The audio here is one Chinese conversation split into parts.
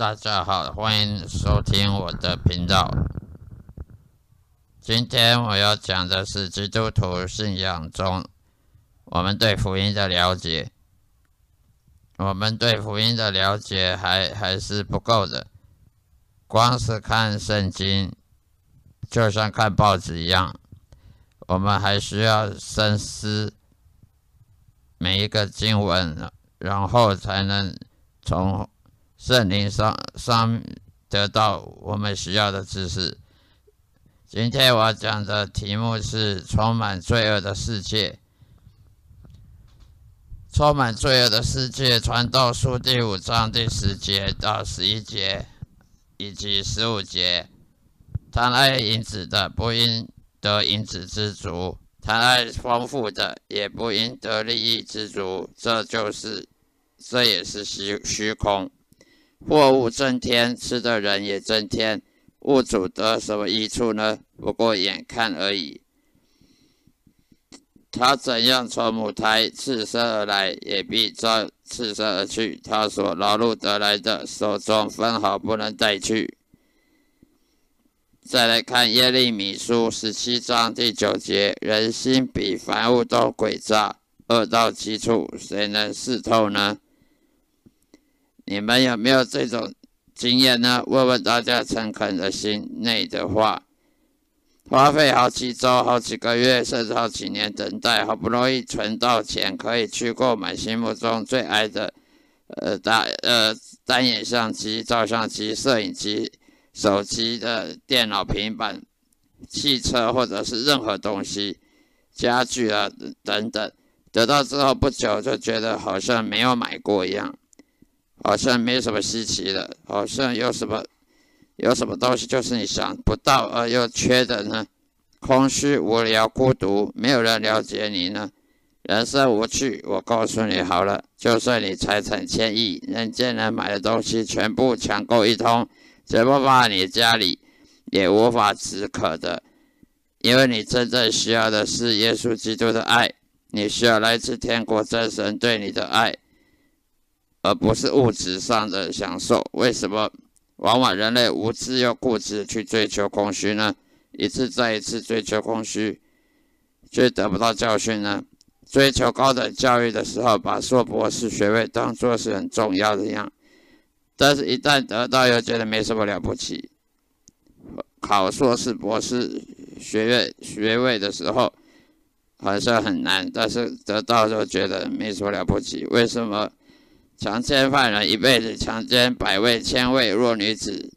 大家好，欢迎收听我的频道。今天我要讲的是基督徒信仰中我们对福音的了解。我们对福音的了解还还是不够的，光是看圣经，就像看报纸一样，我们还需要深思每一个经文，然后才能从。圣灵上上得到我们需要的知识。今天我讲的题目是充满罪恶的世界。充满罪恶的世界，传道书第五章第十节到十一节，以及十五节。贪爱银子的，不应得银子之足；贪爱丰富的，也不应得利益之足。这就是，这也是虚虚空。货物增添，吃的人也增添，物主得什么益处呢？不过眼看而已。他怎样从母胎赤身而来，也必照赤身而去。他所劳碌得来的，手中分毫不能带去。再来看耶利米书十七章第九节：人心比凡物都诡诈，恶到极处，谁能识透呢？你们有没有这种经验呢？问问大家诚恳的心内的话，花费好几周、好几个月，甚至好几年等待，好不容易存到钱，可以去购买心目中最爱的，呃，大呃单眼相机、照相机、摄影机、手机的电脑、平板、汽车，或者是任何东西、家具啊等等，得到之后不久就觉得好像没有买过一样。好像没什么稀奇的，好像有什么有什么东西就是你想不到而又缺的呢？空虚、无聊、孤独，没有人了解你呢。人生无趣，我告诉你好了，就算你财产千亿，人间能买的东西全部抢购一通，怎么把你家里也无法止渴的，因为你真正需要的是耶稣基督的爱，你需要来自天国真神对你的爱。而不是物质上的享受。为什么往往人类无知又固执去追求空虚呢？一次再一次追求空虚，却得不到教训呢？追求高等教育的时候，把硕博士学位当作是很重要的样，但是一旦得到又觉得没什么了不起。考硕士、博士学位学位的时候，好像很难，但是得到就觉得没什么了不起。为什么？强奸犯人一辈子强奸百位千位弱女子，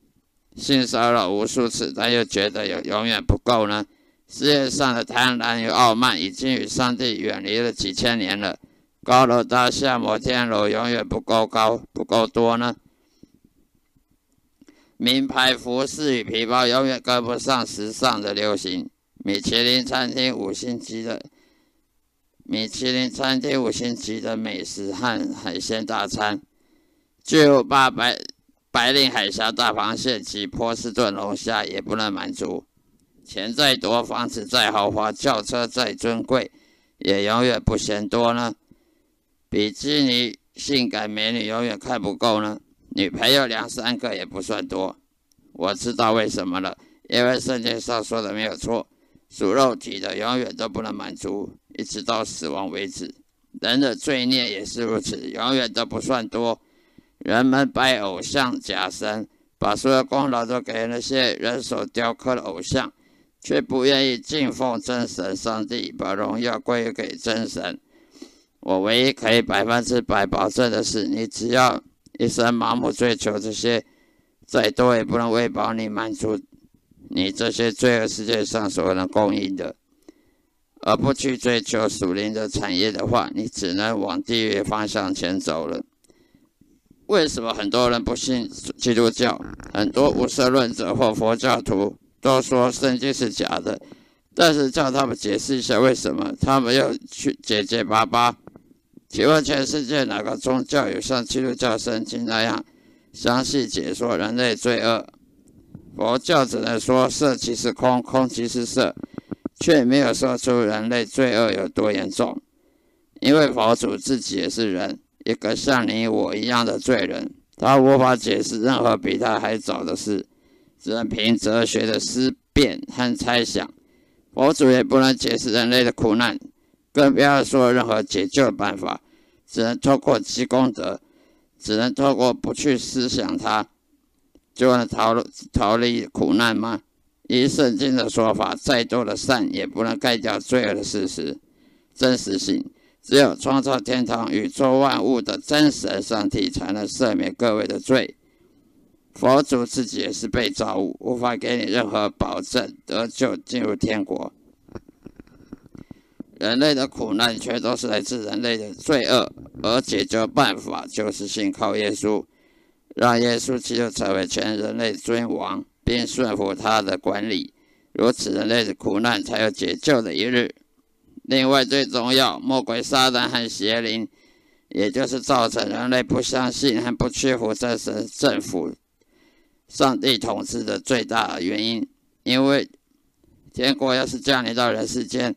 性骚扰无数次，但又觉得有永远不够呢？世界上的贪婪与傲慢已经与上帝远离了几千年了。高楼大厦、摩天楼永远不够高、不够多呢。名牌服饰与皮包永远跟不上时尚的流行。米其林餐厅五星级的米其林餐厅五星级的美食和海鲜大餐，巨无霸白白令海峡大螃蟹及波士顿龙虾也不能满足。钱再多，房子再豪华，轿车再尊贵，也永远不嫌多呢。比基尼性感美女永远看不够呢。女朋友两三个也不算多。我知道为什么了，因为圣经上说的没有错，属肉体的永远都不能满足，一直到死亡为止。人的罪孽也是如此，永远都不算多。人们拜偶像假神，把所有功劳都给那些人手雕刻的偶像。却不愿意敬奉真神上帝，把荣耀归给真神。我唯一可以百分之百保证的是，你只要一生盲目追求这些，再多也不能喂饱你、满足你这些罪恶世界上所能供应的。而不去追求属灵的产业的话，你只能往地狱方向前走了。为什么很多人不信基督教？很多无神论者或佛教徒。都说圣经是假的，但是叫他们解释一下为什么，他们又去结结巴巴。请问全世界哪个宗教有像基督教圣经那样详细解说人类罪恶？佛教只能说色即是空，空即是色，却没有说出人类罪恶有多严重。因为佛祖自己也是人，一个像你我一样的罪人，他无法解释任何比他还早的事。只能凭哲学的思辨和猜想，佛祖也不能解释人类的苦难，更不要说任何解救的办法。只能透过积功德，只能透过不去思想它，就能逃逃离苦难吗？以圣经的说法，再多的善也不能盖掉罪恶的事实、真实性。只有创造天堂、宇宙万物的真神上帝，才能赦免各位的罪。佛祖自己也是被造物，无法给你任何保证得救进入天国。人类的苦难全都是来自人类的罪恶，而解决办法就是信靠耶稣，让耶稣基督成为全人类尊王，并顺服他的管理，如此人类的苦难才有解救的一日。另外，最重要，魔鬼撒旦和邪灵，也就是造成人类不相信和不屈服这神政府。上帝统治的最大原因，因为天国要是降临到人世间，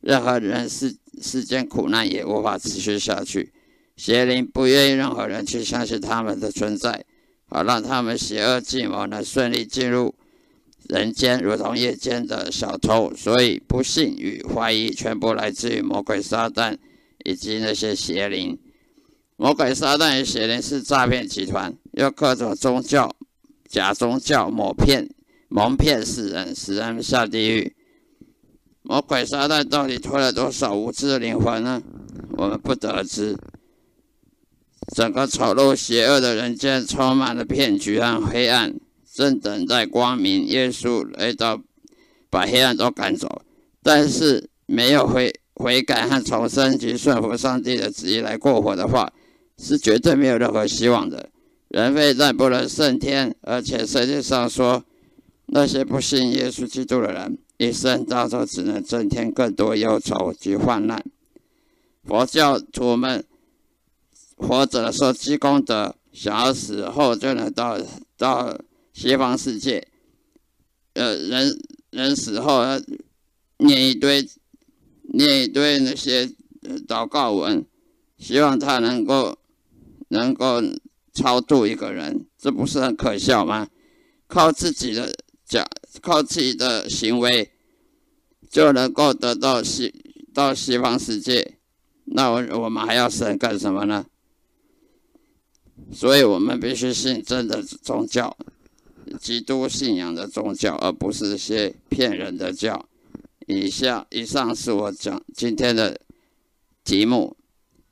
任何人世世间苦难也无法持续下去。邪灵不愿意任何人去相信他们的存在，好让他们邪恶计谋能顺利进入人间，如同夜间的小偷。所以，不幸与怀疑全部来自于魔鬼撒旦以及那些邪灵。魔鬼撒旦与邪灵是诈骗集团，用各种宗教。假宗教抹骗、蒙骗世人，使人下地狱。魔鬼撒旦到底拖了多少无知的灵魂呢？我们不得而知。整个丑陋邪恶的人间充满了骗局和黑暗，正等待光明。耶稣来到，把黑暗都赶走。但是没有悔悔改和重生及顺服上帝的旨意来过活的话，是绝对没有任何希望的。人非但不能胜天，而且圣经上说，那些不信耶稣基督的人，一生当中只能增添更多忧愁及患难。佛教徒们活着的时候积功德，想要死后就能到到西方世界。呃，人人死后念一堆念一堆那些祷告文，希望他能够能够。超度一个人，这不是很可笑吗？靠自己的假，靠自己的行为，就能够得到西到西方世界，那我我们还要神干什么呢？所以我们必须信真的宗教，基督信仰的宗教，而不是些骗人的教。以下以上是我讲今天的题目，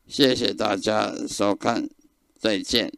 谢谢大家收看，再见。